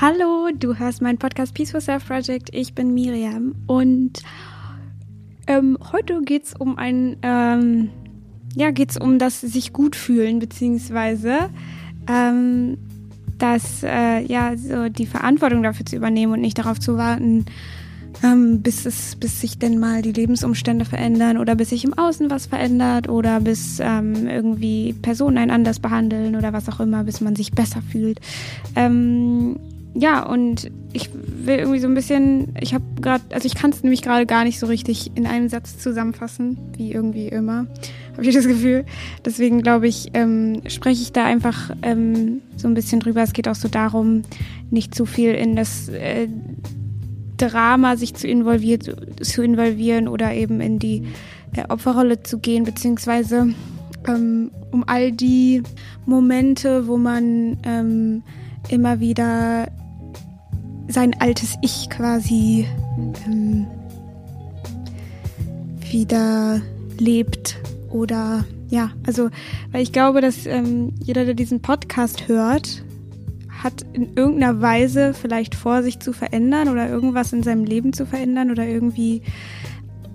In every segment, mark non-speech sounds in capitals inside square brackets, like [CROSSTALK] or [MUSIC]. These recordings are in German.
Hallo, du hörst meinen Podcast Peaceful Self Project. Ich bin Miriam und ähm, heute geht es um ein, ähm, ja, geht um das sich gut fühlen, beziehungsweise ähm, das, äh, ja, so die Verantwortung dafür zu übernehmen und nicht darauf zu warten, ähm, bis es, bis sich denn mal die Lebensumstände verändern oder bis sich im Außen was verändert oder bis ähm, irgendwie Personen einen anders behandeln oder was auch immer, bis man sich besser fühlt. Ähm, ja, und ich will irgendwie so ein bisschen, ich habe gerade, also ich kann es nämlich gerade gar nicht so richtig in einem Satz zusammenfassen, wie irgendwie immer, [LAUGHS] habe ich das Gefühl. Deswegen glaube ich, ähm, spreche ich da einfach ähm, so ein bisschen drüber. Es geht auch so darum, nicht zu viel in das äh, Drama sich zu involvieren, zu involvieren oder eben in die äh, Opferrolle zu gehen, beziehungsweise ähm, um all die Momente, wo man ähm, immer wieder sein altes Ich quasi ähm, wieder lebt oder ja, also weil ich glaube, dass ähm, jeder, der diesen Podcast hört, hat in irgendeiner Weise vielleicht vor, sich zu verändern oder irgendwas in seinem Leben zu verändern oder irgendwie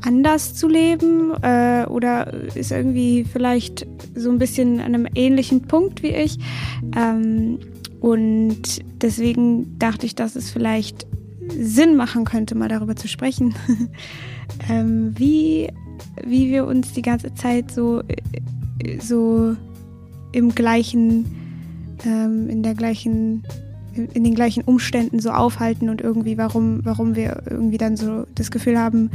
anders zu leben äh, oder ist irgendwie vielleicht so ein bisschen an einem ähnlichen Punkt wie ich. Ähm, und deswegen dachte ich, dass es vielleicht Sinn machen könnte, mal darüber zu sprechen, [LAUGHS] ähm, wie, wie wir uns die ganze Zeit so, so im gleichen, ähm, in der gleichen, in den gleichen Umständen so aufhalten und irgendwie, warum, warum wir irgendwie dann so das Gefühl haben,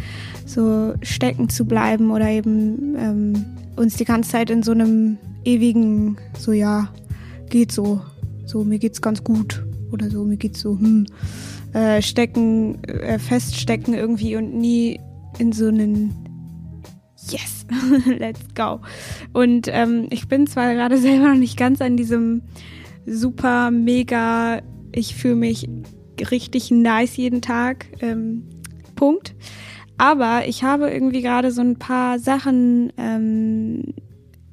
so stecken zu bleiben oder eben ähm, uns die ganze Zeit in so einem ewigen, so ja, geht so so mir geht's ganz gut oder so, mir geht's so, hm, äh, stecken, äh, feststecken irgendwie und nie in so einen Yes, [LAUGHS] let's go. Und ähm, ich bin zwar gerade [LAUGHS] selber noch nicht ganz an diesem super, mega, ich fühle mich richtig nice jeden Tag ähm, Punkt. Aber ich habe irgendwie gerade so ein paar Sachen, ähm,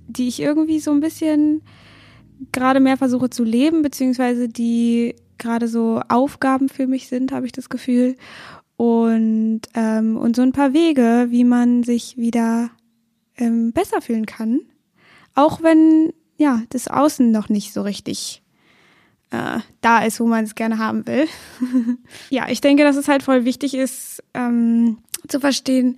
die ich irgendwie so ein bisschen gerade mehr versuche zu leben, beziehungsweise die gerade so Aufgaben für mich sind, habe ich das Gefühl. Und, ähm, und so ein paar Wege, wie man sich wieder ähm, besser fühlen kann. Auch wenn, ja, das Außen noch nicht so richtig äh, da ist, wo man es gerne haben will. [LAUGHS] ja, ich denke, dass es halt voll wichtig ist, ähm, zu verstehen,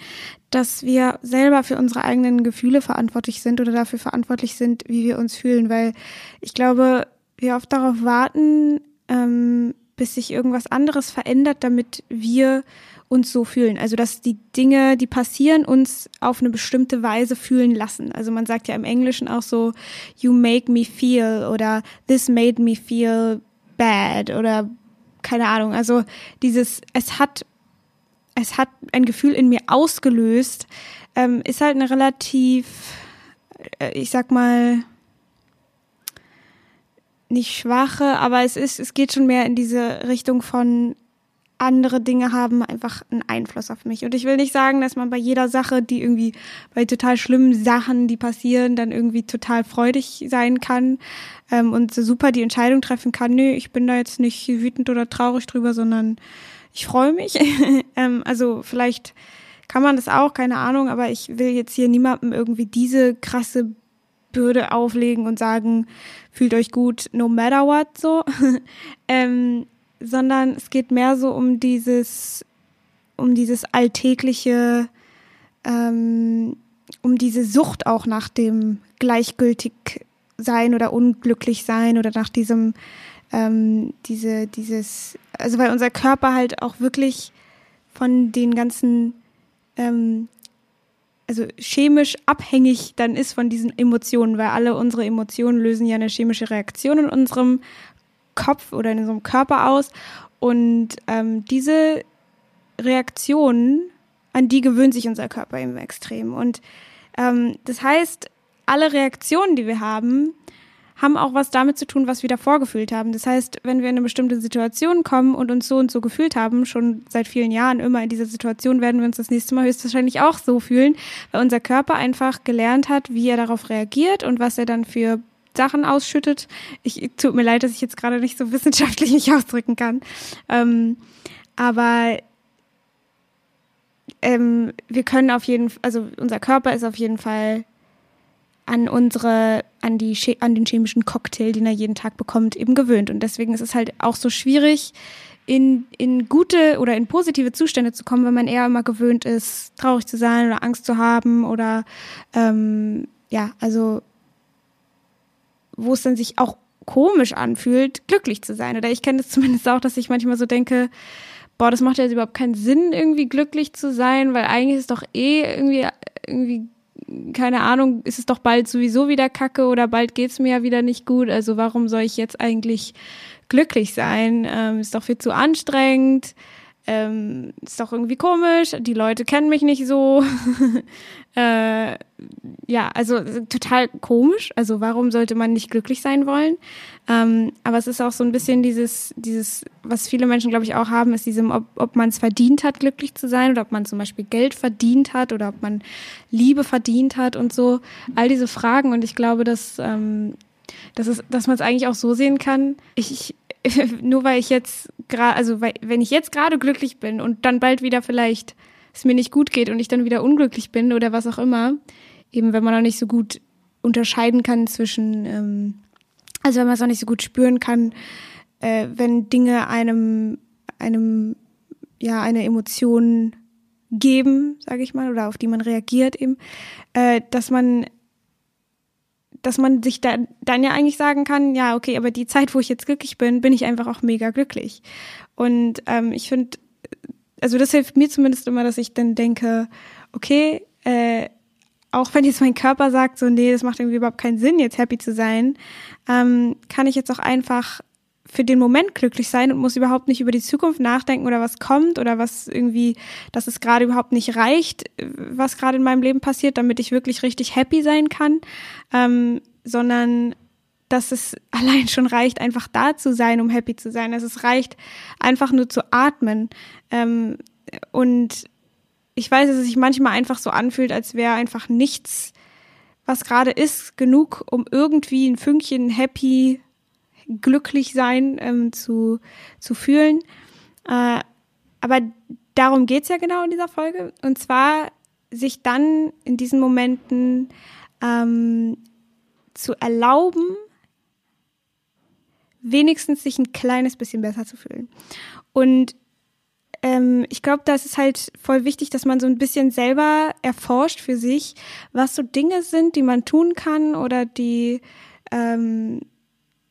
dass wir selber für unsere eigenen Gefühle verantwortlich sind oder dafür verantwortlich sind, wie wir uns fühlen, weil ich glaube, wir oft darauf warten, ähm, bis sich irgendwas anderes verändert, damit wir uns so fühlen. Also dass die Dinge, die passieren, uns auf eine bestimmte Weise fühlen lassen. Also man sagt ja im Englischen auch so, you make me feel oder this made me feel bad oder keine Ahnung. Also dieses, es hat es hat ein Gefühl in mir ausgelöst, ähm, ist halt eine relativ, äh, ich sag mal, nicht schwache, aber es ist, es geht schon mehr in diese Richtung von andere Dinge haben einfach einen Einfluss auf mich. Und ich will nicht sagen, dass man bei jeder Sache, die irgendwie, bei total schlimmen Sachen, die passieren, dann irgendwie total freudig sein kann ähm, und so super die Entscheidung treffen kann, nö, ich bin da jetzt nicht wütend oder traurig drüber, sondern ich freue mich. [LAUGHS] ähm, also vielleicht kann man das auch, keine Ahnung, aber ich will jetzt hier niemandem irgendwie diese krasse Bürde auflegen und sagen, fühlt euch gut, no matter what, so. [LAUGHS] ähm, sondern es geht mehr so um dieses, um dieses alltägliche, ähm, um diese Sucht auch nach dem gleichgültig sein oder unglücklich sein oder nach diesem ähm, diese, dieses, also weil unser Körper halt auch wirklich von den ganzen, ähm, also chemisch abhängig dann ist von diesen Emotionen, weil alle unsere Emotionen lösen ja eine chemische Reaktion in unserem Kopf oder in unserem Körper aus. Und ähm, diese Reaktionen, an die gewöhnt sich unser Körper eben extrem. Und ähm, das heißt, alle Reaktionen, die wir haben, haben auch was damit zu tun, was wir davor gefühlt haben. Das heißt, wenn wir in eine bestimmte Situation kommen und uns so und so gefühlt haben, schon seit vielen Jahren immer in dieser Situation, werden wir uns das nächste Mal höchstwahrscheinlich auch so fühlen, weil unser Körper einfach gelernt hat, wie er darauf reagiert und was er dann für Sachen ausschüttet. Ich tut mir leid, dass ich jetzt gerade nicht so [LAUGHS] wissenschaftlich mich ausdrücken kann. Ähm, aber ähm, wir können auf jeden Fall, also unser Körper ist auf jeden Fall an unsere, an die, an den chemischen Cocktail, den er jeden Tag bekommt, eben gewöhnt. Und deswegen ist es halt auch so schwierig, in, in gute oder in positive Zustände zu kommen, wenn man eher immer gewöhnt ist, traurig zu sein oder Angst zu haben oder ähm, ja, also wo es dann sich auch komisch anfühlt, glücklich zu sein. Oder ich kenne es [LAUGHS] zumindest auch, dass ich manchmal so denke, boah, das macht ja jetzt überhaupt keinen Sinn, irgendwie glücklich zu sein, weil eigentlich ist doch eh irgendwie, irgendwie, keine Ahnung, ist es doch bald sowieso wieder Kacke oder bald geht's mir ja wieder nicht gut. Also warum soll ich jetzt eigentlich glücklich sein? Ähm, ist doch viel zu anstrengend. Ähm, ist doch irgendwie komisch, die Leute kennen mich nicht so. [LAUGHS] äh, ja, also total komisch. Also warum sollte man nicht glücklich sein wollen? Ähm, aber es ist auch so ein bisschen dieses, dieses, was viele Menschen, glaube ich, auch haben, ist diesem, ob, ob man es verdient hat, glücklich zu sein oder ob man zum Beispiel Geld verdient hat oder ob man Liebe verdient hat und so. All diese Fragen. Und ich glaube, dass, ähm, dass, dass man es eigentlich auch so sehen kann. Ich, ich [LAUGHS] nur weil ich jetzt gerade, also weil, wenn ich jetzt gerade glücklich bin und dann bald wieder vielleicht es mir nicht gut geht und ich dann wieder unglücklich bin oder was auch immer, eben wenn man noch nicht so gut unterscheiden kann zwischen ähm, also wenn man es auch nicht so gut spüren kann, äh, wenn Dinge einem, einem, ja, eine Emotion geben, sage ich mal, oder auf die man reagiert eben, äh, dass man dass man sich da, dann ja eigentlich sagen kann, ja, okay, aber die Zeit, wo ich jetzt glücklich bin, bin ich einfach auch mega glücklich. Und ähm, ich finde, also das hilft mir zumindest immer, dass ich dann denke, okay, äh, auch wenn jetzt mein Körper sagt, so, nee, das macht irgendwie überhaupt keinen Sinn, jetzt happy zu sein, ähm, kann ich jetzt auch einfach für den Moment glücklich sein und muss überhaupt nicht über die Zukunft nachdenken oder was kommt oder was irgendwie, dass es gerade überhaupt nicht reicht, was gerade in meinem Leben passiert, damit ich wirklich richtig happy sein kann, ähm, sondern dass es [LAUGHS] allein schon reicht, einfach da zu sein, um happy zu sein. Dass es reicht, einfach nur zu atmen. Ähm, und ich weiß, dass es sich manchmal einfach so anfühlt, als wäre einfach nichts, was gerade ist, genug, um irgendwie ein Fünkchen happy, glücklich sein ähm, zu, zu fühlen. Äh, aber darum geht's ja genau in dieser Folge. Und zwar sich dann in diesen Momenten ähm, zu erlauben, wenigstens sich ein kleines bisschen besser zu fühlen. Und ähm, ich glaube, da ist es halt voll wichtig, dass man so ein bisschen selber erforscht für sich, was so Dinge sind, die man tun kann oder die, ähm,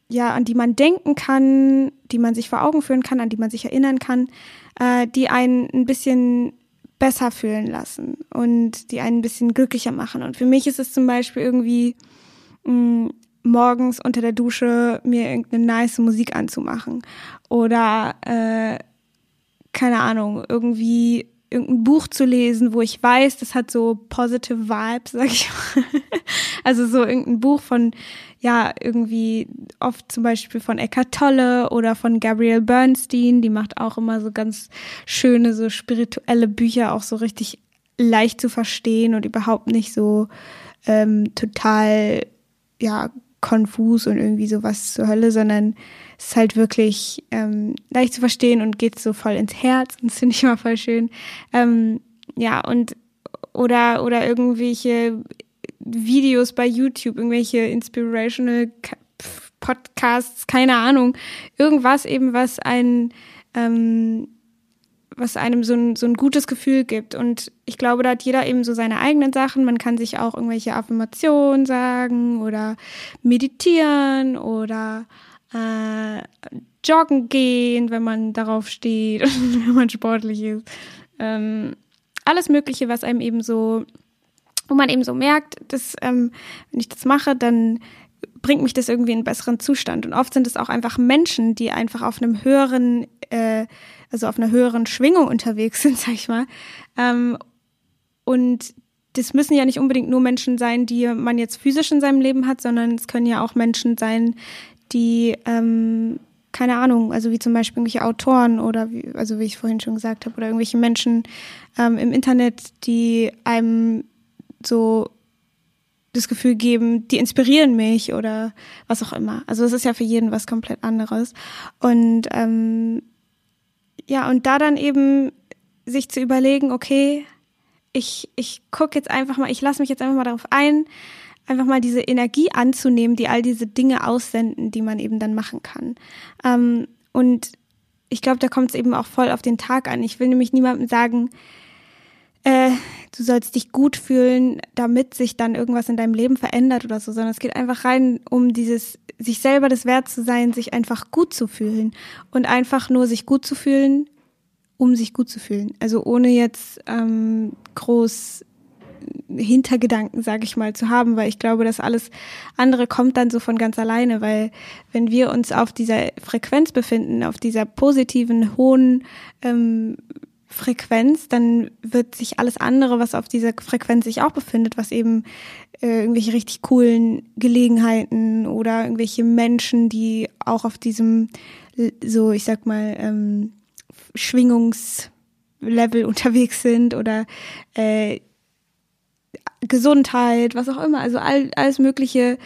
ja, an die man denken kann, die man sich vor Augen führen kann, an die man sich erinnern kann, äh, die einen ein bisschen besser fühlen lassen und die einen ein bisschen glücklicher machen. Und für mich ist es zum Beispiel irgendwie mh, mm, morgens unter der Dusche mir irgendeine nice Musik anzumachen oder äh, keine Ahnung, irgendwie irgendein Buch zu lesen, wo ich weiß, das hat so positive Vibes, sag ich mal. [LAUGHS] Also so irgendein Buch von, ja, irgendwie oft zum Beispiel von Eckhart Tolle oder von Gabrielle Bernstein, die macht auch immer so ganz schöne, so spirituelle Bücher, auch so richtig leicht zu verstehen und überhaupt nicht so ähm, total, ja, konfus und irgendwie sowas zur Hölle, sondern es ist halt wirklich ähm, leicht zu verstehen und geht so voll ins Herz und das finde ich immer voll schön. Ähm, ja, und oder, oder irgendwelche Videos bei YouTube, irgendwelche inspirational Podcasts, keine Ahnung, irgendwas eben, was ein ähm, was einem so ein, so ein gutes Gefühl gibt. Und ich glaube, da hat jeder eben so seine eigenen Sachen. Man kann sich auch irgendwelche Affirmationen sagen oder meditieren oder äh, joggen gehen, wenn man darauf steht [LAUGHS] wenn man sportlich ist. Ähm, alles Mögliche, was einem eben so, wo man eben so merkt, dass ähm, wenn ich das mache, dann bringt mich das irgendwie in einen besseren Zustand. Und oft sind es auch einfach Menschen, die einfach auf einem höheren, äh, also auf einer höheren Schwingung unterwegs [LAUGHS] sind, sag ich mal. Ähm, und das müssen ja nicht unbedingt nur Menschen sein, die man jetzt physisch in seinem Leben hat, sondern es können ja auch Menschen sein, die, ähm, keine Ahnung, also wie zum Beispiel irgendwelche Autoren oder wie, also wie ich vorhin schon gesagt habe, oder irgendwelche Menschen ähm, im Internet, die einem so das Gefühl geben, die inspirieren mich oder was auch immer. Also es ist ja für jeden was komplett anderes. Und ähm, ja, und da dann eben sich zu überlegen, okay, ich, ich gucke jetzt einfach mal, ich lasse mich jetzt einfach mal darauf ein, einfach mal diese Energie anzunehmen, die all diese Dinge aussenden, die man eben dann machen kann. Ähm, und ich glaube, da kommt es eben auch voll auf den Tag an. Ich will nämlich niemandem sagen, äh, du sollst dich gut fühlen, damit sich dann irgendwas in deinem Leben verändert oder so, sondern es geht einfach rein um dieses, sich selber das wert zu sein, sich einfach gut zu fühlen und einfach nur sich gut zu fühlen, um sich gut zu fühlen. Also ohne jetzt ähm, groß Hintergedanken, sage ich mal, zu haben, weil ich glaube, dass alles andere kommt dann so von ganz alleine, weil wenn wir uns auf dieser Frequenz befinden, auf dieser positiven, hohen ähm, Frequenz, dann wird sich alles andere, was auf dieser Frequenz sich auch befindet, was eben äh, irgendwelche richtig coolen Gelegenheiten oder irgendwelche Menschen, die auch auf diesem, so ich sag mal, ähm, Schwingungslevel [LAUGHS] unterwegs sind oder äh, Gesundheit, was auch immer, also all, alles Mögliche,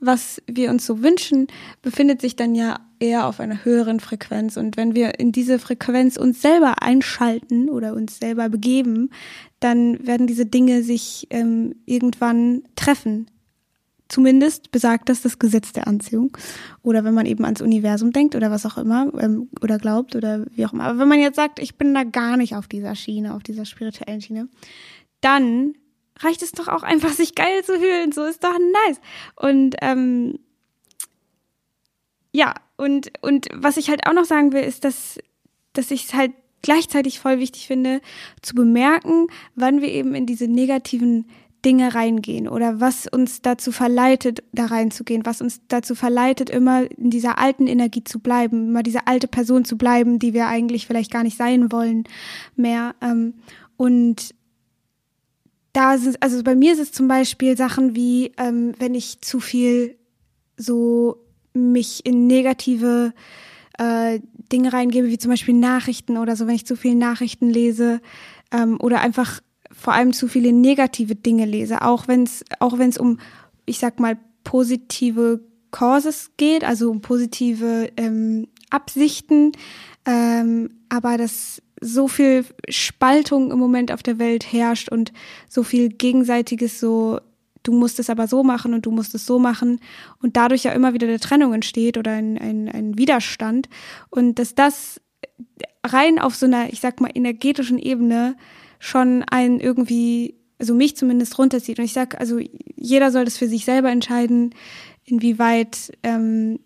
was wir uns so wünschen, befindet sich dann ja eher auf einer höheren Frequenz. Und wenn wir in diese Frequenz uns selber einschalten oder uns selber begeben, dann werden diese Dinge sich ähm, irgendwann treffen. Zumindest besagt das das Gesetz der Anziehung. Oder wenn man eben ans Universum denkt oder was auch immer, ähm, oder glaubt oder wie auch immer. Aber wenn man jetzt sagt, ich bin da gar nicht auf dieser Schiene, auf dieser spirituellen Schiene, dann reicht es doch auch einfach, sich geil zu fühlen. So ist doch nice. Und ähm, ja, und, und was ich halt auch noch sagen will, ist, dass, dass ich es halt gleichzeitig voll wichtig finde, zu bemerken, wann wir eben in diese negativen Dinge reingehen oder was uns dazu verleitet, da reinzugehen, was uns dazu verleitet, immer in dieser alten Energie zu bleiben, immer diese alte Person zu bleiben, die wir eigentlich vielleicht gar nicht sein wollen mehr. Ähm, und da sind, also bei mir ist es zum Beispiel Sachen wie, ähm, wenn ich zu viel so mich in negative äh, Dinge reingebe, wie zum Beispiel Nachrichten oder so, wenn ich zu viele Nachrichten lese ähm, oder einfach vor allem zu viele negative Dinge lese, auch wenn es auch wenn es um, ich sag mal, positive Causes geht, also um positive ähm, Absichten, ähm, aber das so viel Spaltung im Moment auf der Welt herrscht und so viel gegenseitiges so, du musst es aber so machen und du musst es so machen und dadurch ja immer wieder eine Trennung entsteht oder ein, ein, ein Widerstand und dass das rein auf so einer, ich sag mal, energetischen Ebene schon einen irgendwie, also mich zumindest runterzieht. Und ich sag, also jeder soll das für sich selber entscheiden, inwieweit ähm,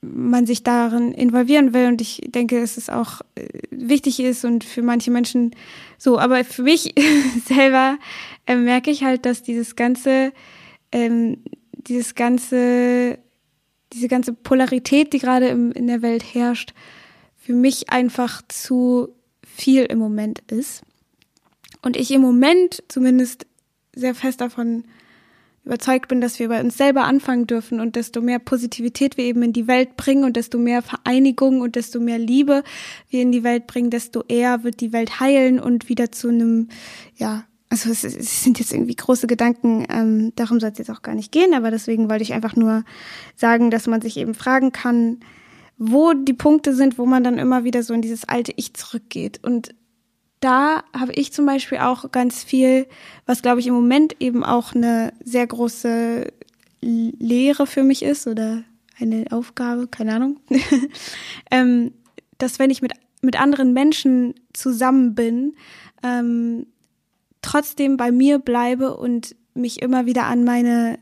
man sich darin involvieren will. Und ich denke, dass es auch äh, wichtig ist und für manche Menschen so. Aber für mich [LAUGHS] selber äh, merke ich halt, dass dieses ganze, ähm, dieses ganze, diese ganze Polarität, die gerade im, in der Welt herrscht, für mich einfach zu viel im Moment ist. Und ich im Moment zumindest sehr fest davon überzeugt bin, dass wir bei uns selber anfangen dürfen und desto mehr Positivität wir eben in die Welt bringen und desto mehr Vereinigung und desto mehr Liebe wir in die Welt bringen, desto eher wird die Welt heilen und wieder zu einem, ja, also es, es sind jetzt irgendwie große Gedanken, ähm, darum soll es jetzt auch gar nicht gehen, aber deswegen wollte ich einfach nur sagen, dass man sich eben fragen kann, wo die Punkte sind, wo man dann immer wieder so in dieses alte Ich zurückgeht. Und da habe ich zum Beispiel auch ganz viel, was glaube ich im Moment eben auch eine sehr große Lehre für mich ist oder eine Aufgabe, keine Ahnung, [LAUGHS] ähm, dass wenn ich mit, mit anderen Menschen zusammen bin, ähm, trotzdem bei mir bleibe und mich immer wieder an meine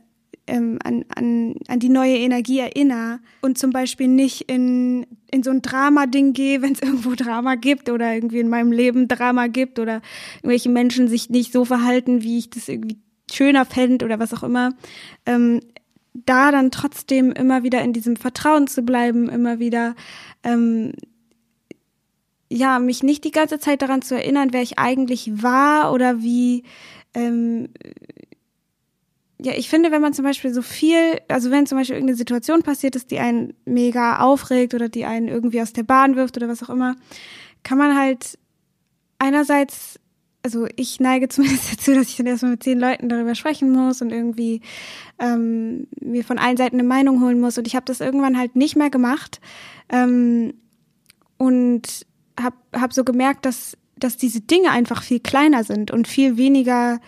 ähm, an, an, an die neue Energie erinnere und zum Beispiel nicht in, in so ein Drama-Ding gehe, [LAUGHS] wenn es irgendwo Drama gibt oder irgendwie in meinem Leben Drama gibt oder irgendwelche Menschen sich nicht so verhalten, wie ich das irgendwie schöner fände oder was auch immer. Ähm, da dann trotzdem immer wieder in diesem Vertrauen zu bleiben, immer wieder ähm, ja, mich nicht die ganze Zeit daran zu erinnern, wer ich eigentlich war oder wie, ähm, ja, ich finde, wenn man zum Beispiel so viel, also wenn zum Beispiel irgendeine Situation passiert ist, die einen mega aufregt oder die einen irgendwie aus der Bahn wirft oder was auch immer, kann man halt einerseits also ich neige [LAUGHS] zumindest dazu, dass ich dann erstmal mit zehn Leuten darüber sprechen muss und irgendwie ähm, mir von allen Seiten eine Meinung holen muss. Und ich habe das irgendwann halt nicht mehr gemacht ähm, und habe hab so gemerkt, dass, dass diese Dinge einfach viel kleiner sind und viel weniger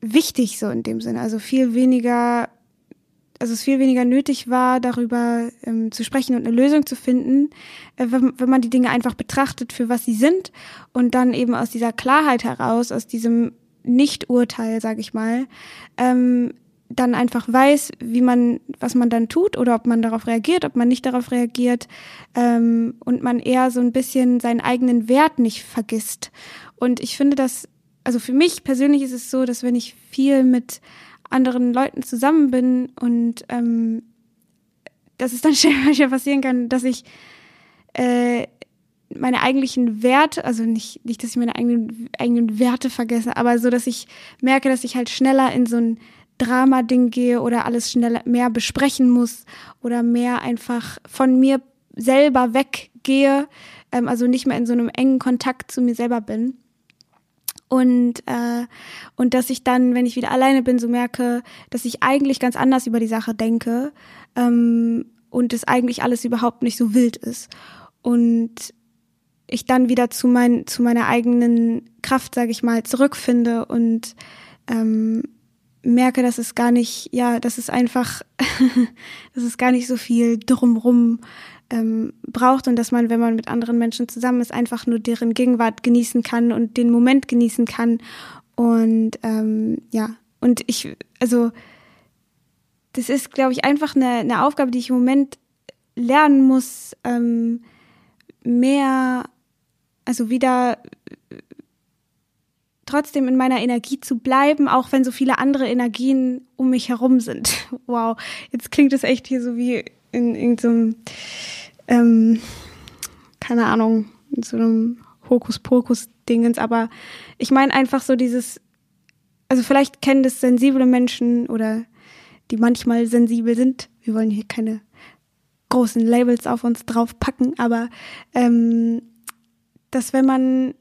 wichtig so in dem Sinne. Also viel weniger also es viel weniger nötig war, darüber ähm, zu sprechen und eine Lösung zu finden, äh, wenn, wenn man die Dinge einfach betrachtet für was sie sind und dann eben aus dieser Klarheit heraus, aus diesem Nicht-Urteil, sag ich mal, ähm, dann einfach weiß, wie man, was man dann tut oder ob man darauf reagiert, ob man nicht darauf reagiert ähm, und man eher so ein bisschen seinen eigenen Wert nicht vergisst. Und ich finde das, also für mich persönlich ist es so, dass wenn ich viel mit anderen Leuten zusammen bin und ähm, dass es dann [LAUGHS] schnell passieren kann, dass ich äh, meine eigentlichen Werte, also nicht, nicht, dass ich meine eigenen, eigenen Werte vergesse, aber so, dass ich merke, dass ich halt schneller in so ein Drama-Ding gehe oder alles schneller mehr besprechen muss oder mehr einfach von mir selber weggehe, ähm, also nicht mehr in so einem engen Kontakt zu mir selber bin. Und äh, und dass ich dann, wenn ich wieder alleine bin, so merke, dass ich eigentlich ganz anders über die Sache denke ähm, und es eigentlich alles überhaupt nicht so wild ist. Und ich dann wieder zu mein zu meiner eigenen Kraft, sage ich mal, zurückfinde und ähm, merke, dass es gar nicht, ja, dass es einfach, [LAUGHS] dass es gar nicht so viel drumrum ähm, braucht und dass man, wenn man mit anderen Menschen zusammen ist, einfach nur deren Gegenwart genießen kann und den Moment genießen kann. Und ähm, ja, und ich, also das ist, glaube ich, einfach eine, eine Aufgabe, die ich im Moment lernen muss, ähm, mehr, also wieder trotzdem in meiner Energie zu bleiben, auch wenn so viele andere Energien um mich herum sind. [LAUGHS] Wow, jetzt klingt es echt hier so wie in irgendeinem, ähm, keine Ahnung, in so einem Hokuspokus-Dingens, aber ich meine einfach so dieses, also vielleicht kennen das sensible Menschen oder die manchmal sensibel sind. Wir wollen hier keine großen Labels auf uns draufpacken, aber ähm, dass wenn man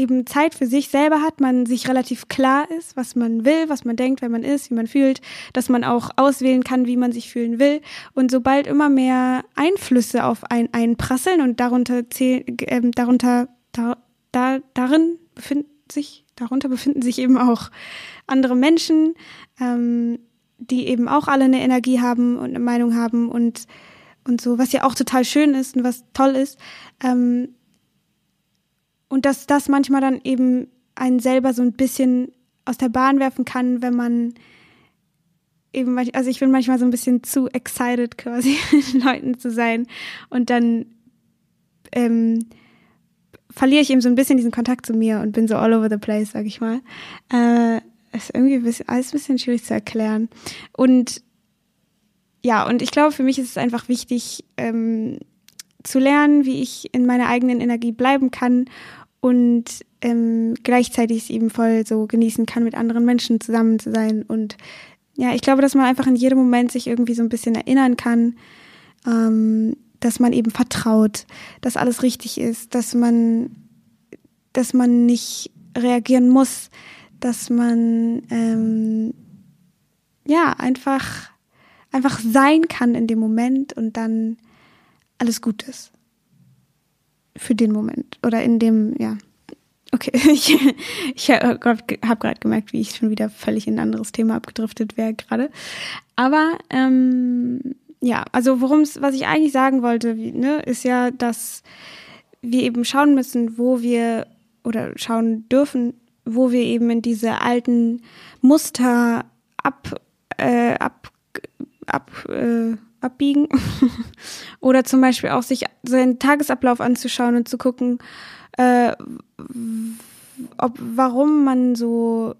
eben Zeit für sich selber hat, man sich relativ klar ist, was man will, was man denkt, wer man ist, wie man fühlt, dass man auch auswählen kann, wie man sich fühlen will. Und sobald immer mehr Einflüsse auf einen einprasseln und darunter zählen, äh, darunter, da, da, darin befinden sich, darunter befinden sich eben auch andere Menschen, ähm, die eben auch alle eine Energie haben und eine Meinung haben und und so, was ja auch total schön ist und was toll ist. Ähm, und dass das manchmal dann eben einen selber so ein bisschen aus der Bahn werfen kann, wenn man eben, also ich bin manchmal so ein bisschen zu excited quasi [LAUGHS] mit Leuten zu sein und dann ähm, verliere ich eben so ein bisschen diesen Kontakt zu mir und bin so all over the place, sag ich mal. Äh, ist irgendwie ein bisschen, alles ein bisschen schwierig zu erklären. Und ja, und ich glaube, für mich ist es einfach wichtig, ähm, zu lernen, wie ich in meiner eigenen Energie bleiben kann und ähm, gleichzeitig es eben voll so genießen kann, mit anderen Menschen zusammen zu sein. Und ja, ich glaube, dass man einfach in jedem Moment sich irgendwie so ein bisschen erinnern kann, ähm, dass man eben vertraut, dass alles richtig ist, dass man, dass man nicht reagieren muss, dass man ähm, ja einfach einfach sein kann in dem Moment und dann alles gut ist für den Moment oder in dem, ja. Okay, [LAUGHS] ich, ich habe gerade gemerkt, wie ich schon wieder völlig in ein anderes Thema abgedriftet wäre gerade. Aber ähm, ja, also worum es, was ich eigentlich sagen wollte, wie, ne, ist ja, dass wir eben schauen müssen, wo wir oder schauen dürfen, wo wir eben in diese alten Muster ab, äh, ab, ab, äh, abbiegen. [LAUGHS] Oder zum Beispiel auch sich seinen Tagesablauf anzuschauen und zu gucken, äh, ob warum man so,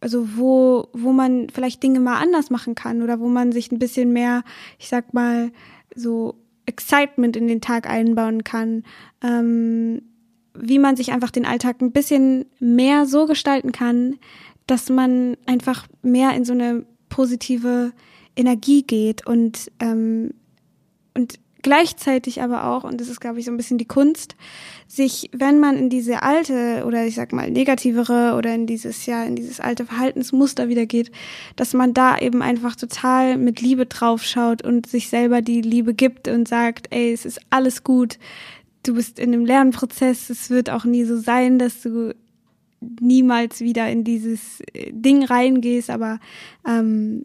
also wo, wo man vielleicht Dinge mal anders machen kann oder wo man sich ein bisschen mehr, ich sag mal, so Excitement in den Tag einbauen kann. Ähm, wie man sich einfach den Alltag ein bisschen mehr so gestalten kann, dass man einfach mehr in so eine positive Energie geht und, ähm, und gleichzeitig aber auch, und das ist, glaube ich, so ein bisschen die Kunst, sich, wenn man in diese alte oder ich sag mal negativere oder in dieses, ja, in dieses alte Verhaltensmuster wieder geht, dass man da eben einfach total mit Liebe draufschaut und sich selber die Liebe gibt und sagt, ey, es ist alles gut, du bist in einem Lernprozess, es wird auch nie so sein, dass du niemals wieder in dieses äh, Ding reingehst, aber ähm,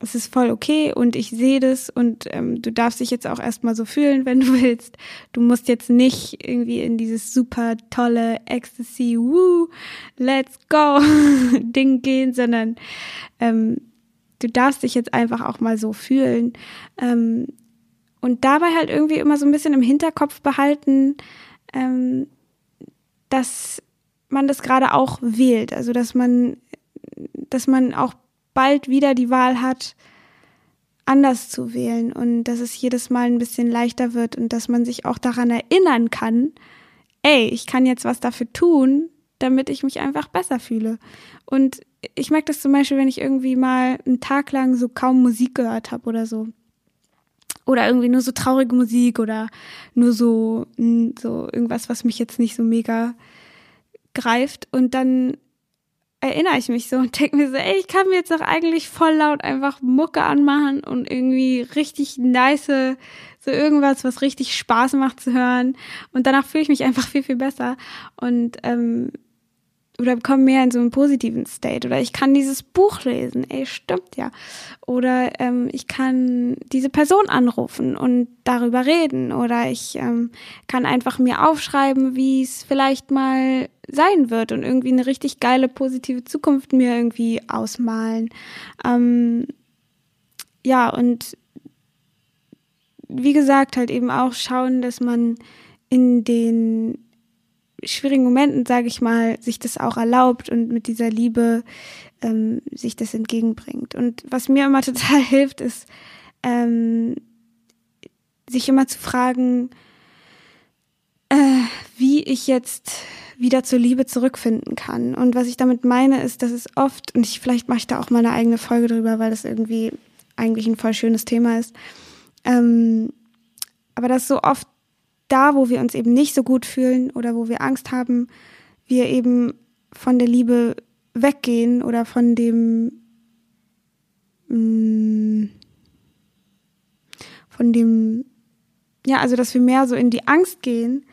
es ist voll okay und ich sehe das und ähm, du darfst dich jetzt auch erstmal so fühlen, wenn du [LAUGHS] willst. Du musst jetzt nicht irgendwie in dieses super tolle Ecstasy, woo, let's go [LAUGHS] Ding gehen, sondern ähm, du darfst dich jetzt einfach auch mal so fühlen. Ähm, und dabei halt irgendwie immer so ein bisschen im Hinterkopf behalten, ähm, dass man das gerade auch wählt. Also dass man, dass man auch bald wieder die Wahl hat, anders zu wählen und dass es jedes Mal ein bisschen leichter wird und dass man sich auch daran erinnern kann, ey, ich kann jetzt was dafür tun, damit ich mich einfach besser fühle. Und ich merke das zum Beispiel, wenn ich irgendwie mal einen Tag lang so kaum Musik gehört habe oder so. Oder irgendwie nur so traurige Musik oder nur so, so irgendwas, was mich jetzt nicht so mega greift. Und dann erinnere ich mich so und denke mir so, ey, ich kann mir jetzt doch eigentlich voll laut einfach Mucke anmachen und irgendwie richtig nice, so irgendwas, was richtig Spaß macht zu hören. Und danach fühle ich mich einfach viel, viel besser. Und ähm, oder komme mehr in so einen positiven State oder ich kann dieses Buch lesen, ey, stimmt ja. Oder ähm, ich kann diese Person anrufen und darüber reden oder ich ähm, kann einfach mir aufschreiben, wie es vielleicht mal sein wird und irgendwie eine richtig geile positive Zukunft mir irgendwie ausmalen. Ähm, ja, und wie gesagt, halt eben auch schauen, dass man in den schwierigen Momenten, sage ich mal, sich das auch erlaubt und mit dieser Liebe ähm, sich das entgegenbringt. Und was mir immer [LAUGHS] total hilft, ist, ähm, sich immer zu fragen, äh, wie ich jetzt wieder zur Liebe zurückfinden kann. Und was ich damit meine, ist, dass es oft, und ich vielleicht mache ich da auch mal eine eigene Folge drüber, weil das irgendwie eigentlich ein voll schönes Thema ist, ähm, aber dass so oft da, wo wir uns eben nicht so gut fühlen oder wo wir Angst haben, wir eben von der Liebe weggehen oder von dem mh, mm, von dem ja, also dass wir mehr so in die Angst gehen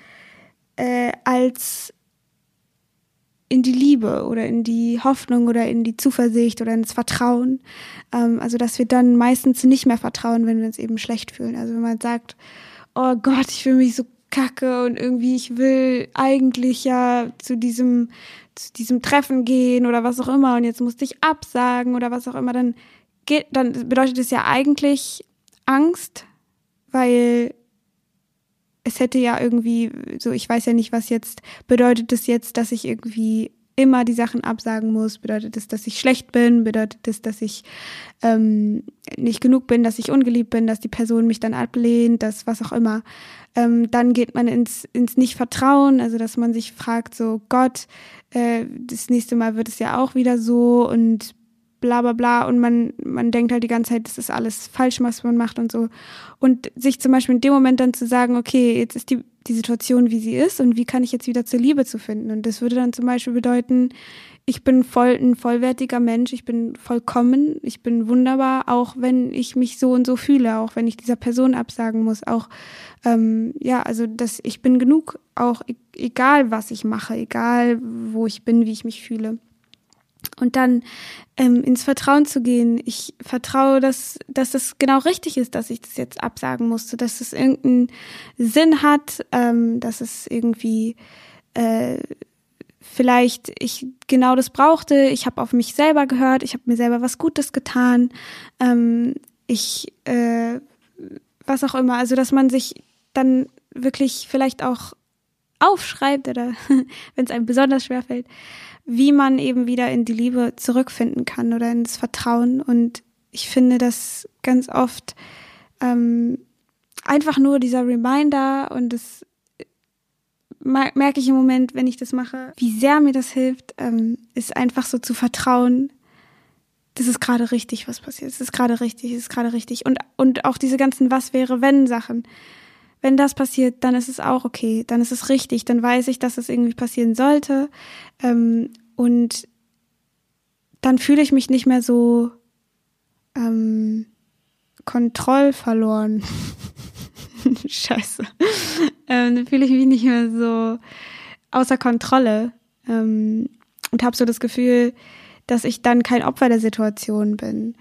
äh, als in die Liebe oder in die Hoffnung oder in die Zuversicht oder ins Vertrauen. Ähm, also dass wir dann meistens nicht mehr vertrauen, wenn wir uns eben schlecht fühlen. Also wenn man sagt, oh Gott, ich fühle mich so kacke und irgendwie ich will eigentlich ja zu diesem zu diesem Treffen gehen oder was auch immer und jetzt musste ich absagen oder was auch immer, dann geht, dann bedeutet es ja eigentlich Angst, weil es hätte ja irgendwie, so ich weiß ja nicht, was jetzt bedeutet es jetzt, dass ich irgendwie immer die Sachen absagen muss? Bedeutet es, dass ich schlecht bin? Bedeutet es, dass ich ähm, nicht genug bin, dass ich ungeliebt bin, dass die Person mich dann ablehnt, dass was auch immer? Ähm, dann geht man ins, ins Nicht-Vertrauen, also dass man sich fragt, so Gott, äh, das nächste Mal wird es ja auch wieder so und bla bla bla und man, man denkt halt die ganze Zeit, das ist alles falsch, was man macht und so. Und sich zum Beispiel in dem Moment dann zu sagen, okay, jetzt ist die die Situation, wie sie ist und wie kann ich jetzt wieder zur Liebe zu finden. Und das würde dann zum Beispiel bedeuten, ich bin voll ein vollwertiger Mensch, ich bin vollkommen, ich bin wunderbar, auch wenn ich mich so und so fühle, auch wenn ich dieser Person absagen muss, auch ähm, ja, also dass ich bin genug, auch e-, egal was ich mache, egal wo ich bin, wie ich mich fühle und dann ähm, ins Vertrauen zu gehen. Ich vertraue, dass, dass das genau richtig ist, dass ich das jetzt absagen musste, dass es irgendeinen Sinn hat, ähm, dass es irgendwie äh, vielleicht ich genau das brauchte. Ich habe auf mich selber gehört, ich habe mir selber was Gutes getan. Ähm, ich äh, was auch immer. Also dass man sich dann wirklich vielleicht auch aufschreibt oder [LAUGHS] wenn es einem besonders schwer fällt, wie man eben wieder in die Liebe zurückfinden kann oder ins Vertrauen. Und ich finde das ganz oft ähm, einfach nur dieser Reminder und das merke ich im Moment, wenn ich das mache, wie sehr mir das hilft, ähm, ist einfach so zu vertrauen, das ist gerade richtig, was passiert. Es ist gerade richtig, es ist gerade richtig. Und, und auch diese ganzen Was wäre, wenn Sachen. Wenn das passiert, dann ist es auch okay, dann ist es richtig, dann weiß ich, dass es irgendwie passieren sollte. Ähm, und dann fühle ich mich nicht mehr so ähm, kontrollverloren. [LAUGHS] Scheiße. Ähm, dann fühle ich mich nicht mehr so außer Kontrolle ähm, und habe so das Gefühl, dass ich dann kein Opfer der Situation bin,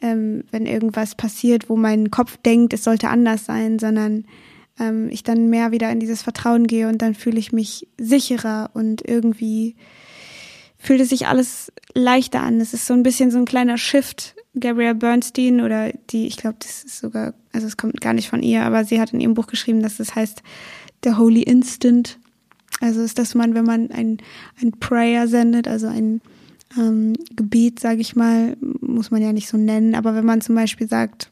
ähm, wenn irgendwas passiert, wo mein Kopf denkt, es sollte anders sein, sondern ähm, ich dann mehr wieder in dieses Vertrauen gehe und dann fühle ich mich sicherer und irgendwie fühlt es sich alles leichter an. Es ist so ein bisschen so ein kleiner Shift. Gabrielle Bernstein oder die, ich glaube, das ist sogar, also es kommt gar nicht von ihr, aber sie hat in ihrem Buch geschrieben, dass das heißt der Holy Instant. Also ist das man, wenn man ein, ein Prayer sendet, also ein ähm, Gebet, sage ich mal, muss man ja nicht so nennen, aber wenn man zum Beispiel sagt,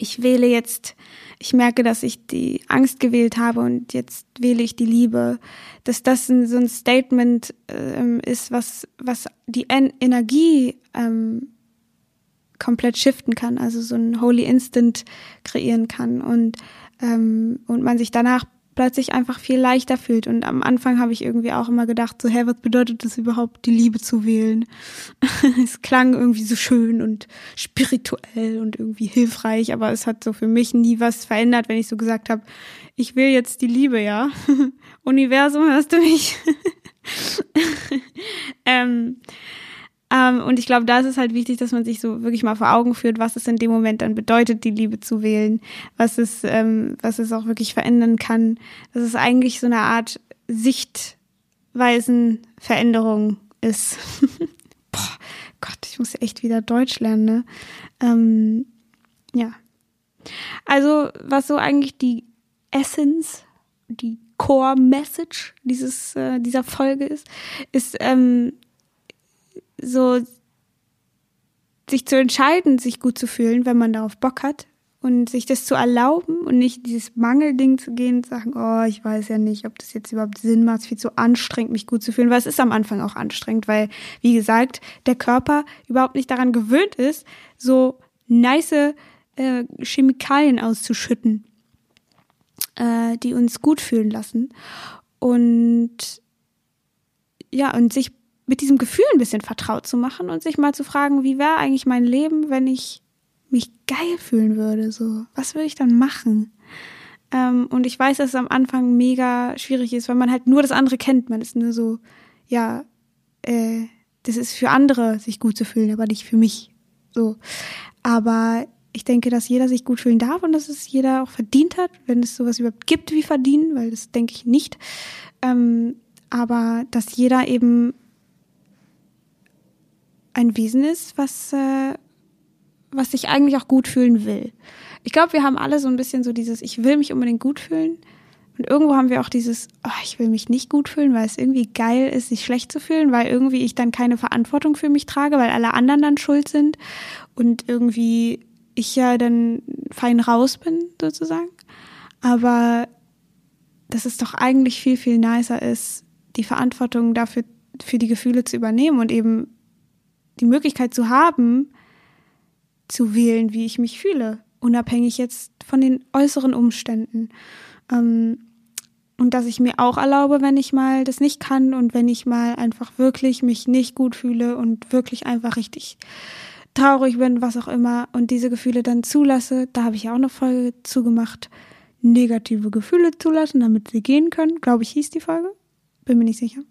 ich wähle jetzt, ich merke, dass ich die Angst gewählt habe und jetzt wähle ich die Liebe, dass das ein, so ein Statement ähm, ist, was, was die en Energie ähm, komplett shiften kann, also so ein Holy Instant kreieren kann. Und, ähm, und man sich danach plötzlich einfach viel leichter fühlt. Und am Anfang habe ich irgendwie auch immer gedacht, so, hä, was bedeutet das überhaupt, die Liebe zu wählen? [LAUGHS] es klang irgendwie so schön und spirituell und irgendwie hilfreich, aber es hat so für mich nie was verändert, wenn ich so gesagt habe, ich will jetzt die Liebe, ja. [LAUGHS] Universum, hörst du mich? [LAUGHS] ähm, ähm, und ich glaube, da ist es halt wichtig, dass man sich so wirklich mal vor Augen führt, was es in dem Moment dann bedeutet, die Liebe zu wählen, was es, ähm, was es auch wirklich verändern kann. Dass es eigentlich so eine Art Sichtweisenveränderung ist. [LAUGHS] Boah, Gott, ich muss echt wieder Deutsch lernen, ne? Ähm, ja. Also, was so eigentlich die Essence, die Core Message dieses, äh, dieser Folge ist, ist, ähm, so sich zu entscheiden, sich gut zu fühlen, wenn man darauf Bock hat und sich das zu erlauben und nicht dieses Mangelding zu gehen und sagen, oh, ich weiß ja nicht, ob das jetzt überhaupt Sinn macht, es ist viel zu anstrengend, mich gut zu fühlen, weil es ist am Anfang auch anstrengend, weil, wie gesagt, der Körper überhaupt nicht daran gewöhnt ist, so nice äh, Chemikalien auszuschütten, äh, die uns gut fühlen lassen. Und ja, und sich mit diesem Gefühl ein bisschen vertraut zu machen und sich mal zu fragen, wie wäre eigentlich mein Leben, wenn ich mich geil fühlen würde, so. Was würde ich dann machen? Ähm, und ich weiß, dass es am Anfang mega schwierig ist, weil man halt nur das andere kennt. Man ist nur so, ja, äh, das ist für andere, sich gut zu fühlen, aber nicht für mich. So. Aber ich denke, dass jeder sich gut fühlen darf und dass es jeder auch verdient hat, wenn es sowas überhaupt gibt wie verdienen, weil das denke ich nicht. Ähm, aber dass jeder eben ein Wesen ist, was, äh, was sich eigentlich auch gut fühlen will. Ich glaube, wir haben alle so ein bisschen so dieses, ich will mich unbedingt gut fühlen. Und irgendwo haben wir auch dieses, oh, ich will mich nicht gut fühlen, weil es irgendwie geil ist, sich schlecht zu fühlen, weil irgendwie ich dann keine Verantwortung für mich trage, weil alle anderen dann schuld sind und irgendwie ich ja dann fein raus bin, sozusagen. Aber dass es doch eigentlich viel, viel nicer ist, die Verantwortung dafür, für die Gefühle zu übernehmen und eben die Möglichkeit zu haben, zu wählen, wie ich mich fühle, unabhängig jetzt von den äußeren Umständen. Ähm, und dass ich mir auch erlaube, wenn ich mal das nicht kann und wenn ich mal einfach wirklich mich nicht gut fühle und wirklich einfach richtig traurig bin, was auch immer, und diese Gefühle dann zulasse, da habe ich auch eine Folge zugemacht, negative Gefühle zulassen, damit sie gehen können, glaube ich, hieß die Folge. Bin mir nicht sicher.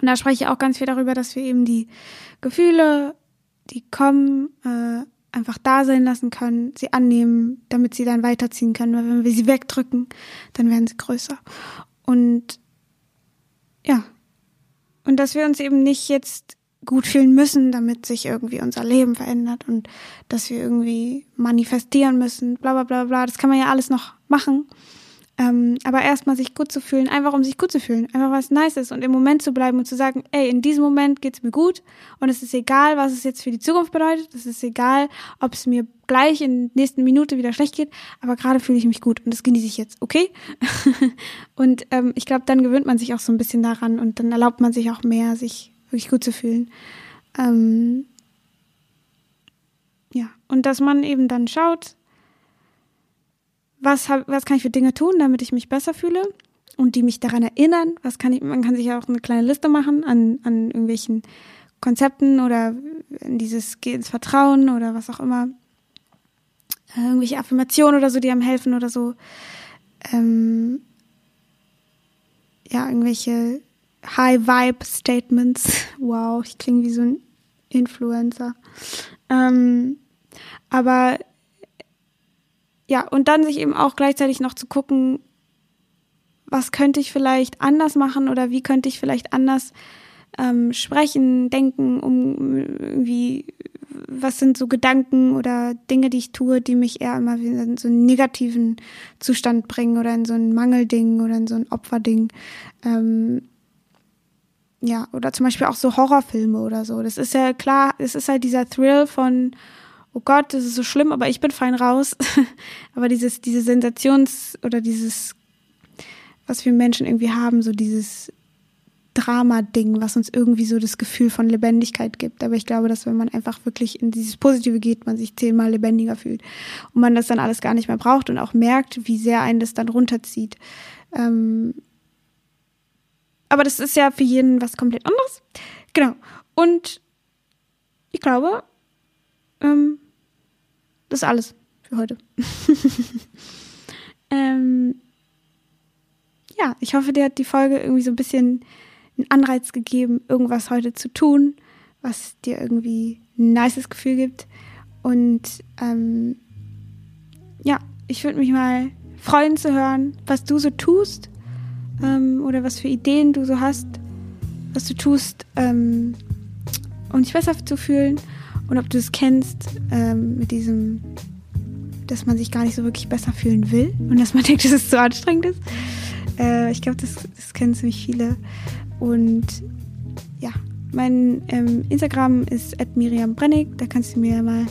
Und da spreche ich auch ganz viel darüber, dass wir eben die Gefühle, die kommen, äh, einfach da sein lassen können, sie annehmen, damit sie dann weiterziehen können. Weil wenn wir sie wegdrücken, dann werden sie größer. Und ja. Und dass wir uns eben nicht jetzt gut fühlen müssen, damit sich irgendwie unser Leben verändert und dass wir irgendwie manifestieren müssen, bla bla bla bla. Das kann man ja alles noch machen. Ähm, aber erstmal sich gut zu fühlen, einfach um sich gut zu fühlen, einfach was nice ist und im Moment zu bleiben und zu sagen, ey, in diesem Moment geht's mir gut und es ist egal, was es jetzt für die Zukunft bedeutet, es ist egal, ob es mir gleich in der nächsten Minute wieder schlecht geht, aber gerade fühle ich mich gut und das genieße ich jetzt, okay? [LAUGHS] und ähm, ich glaube, dann gewöhnt man sich auch so ein bisschen daran und dann erlaubt man sich auch mehr, sich wirklich gut zu fühlen. Ähm, ja, und dass man eben dann schaut, was, hab, was kann ich für Dinge tun, damit ich mich besser fühle und die mich daran erinnern. Was kann ich, man kann sich ja auch eine kleine Liste machen an, an irgendwelchen Konzepten oder in dieses Geh ins Vertrauen oder was auch immer. Äh, irgendwelche Affirmationen oder so, die einem helfen oder so. Ähm, ja, irgendwelche High-Vibe-Statements. [LAUGHS] Wow, ich klinge wie so ein Influencer. Ähm, aber ja, und dann sich eben auch gleichzeitig noch zu gucken, was könnte ich vielleicht anders machen oder wie könnte ich vielleicht anders ähm, sprechen, denken, um irgendwie, was sind so Gedanken oder Dinge, die ich tue, die mich eher immer in so einen negativen Zustand bringen oder in so ein Mangelding oder in so ein Opferding. Ähm, ja, oder zum Beispiel auch so Horrorfilme oder so. Das ist ja klar, es ist halt dieser Thrill von, oh Gott, das ist so schlimm, aber ich bin fein raus. [LAUGHS] aber dieses, diese Sensations- oder dieses, was wir Menschen irgendwie haben, so dieses Drama-Ding, was uns irgendwie so das Gefühl von Lebendigkeit gibt. Aber ich glaube, dass wenn man einfach wirklich in dieses Positive geht, man sich zehnmal lebendiger fühlt und man das dann alles gar nicht mehr braucht und auch merkt, wie sehr einen das dann runterzieht. Ähm aber das ist ja für jeden was komplett anderes. Genau. Und ich glaube, ähm, das ist alles für heute. [LAUGHS] ähm, ja, ich hoffe, dir hat die Folge irgendwie so ein bisschen einen Anreiz gegeben, irgendwas heute zu tun, was dir irgendwie ein nices Gefühl gibt. Und ähm, ja, ich würde mich mal freuen zu hören, was du so tust ähm, oder was für Ideen du so hast, was du tust, ähm, um dich besser zu fühlen und ob du es kennst ähm, mit diesem, dass man sich gar nicht so wirklich besser fühlen will und dass man [LAUGHS] denkt, dass es zu anstrengend ist. Äh, ich glaube, das, das kennen ziemlich viele. Und ja, mein ähm, Instagram ist at Miriam Brennig. Da kannst du mir mal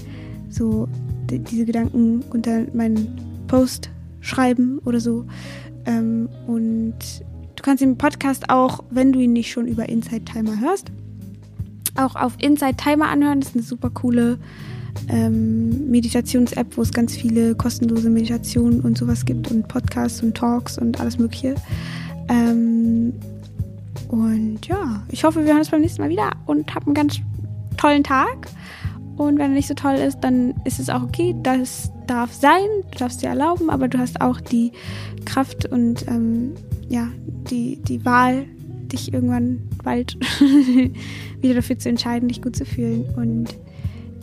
so die, diese Gedanken unter meinen Post schreiben oder so. Ähm, und du kannst den Podcast auch, wenn du ihn nicht schon über Inside Timer hörst, auch auf Inside Timer anhören. Das ist eine super coole ähm, Meditations-App, wo es ganz viele kostenlose Meditationen und sowas gibt und Podcasts und Talks und alles Mögliche. Ähm, und ja, ich hoffe, wir hören uns beim nächsten Mal wieder und haben einen ganz tollen Tag. Und wenn er nicht so toll ist, dann ist es auch okay. Das darf sein, du darfst dir erlauben, aber du hast auch die Kraft und ähm, ja, die, die Wahl, dich irgendwann bald [LAUGHS] wieder dafür zu entscheiden, dich gut zu fühlen. Und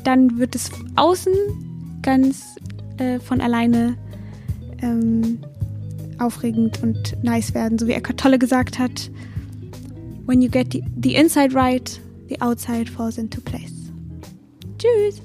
dann wird es außen ganz äh, von alleine ähm, aufregend und nice werden, so wie Eckhart Tolle gesagt hat. When you get the, the inside right, the outside falls into place. Tschüss!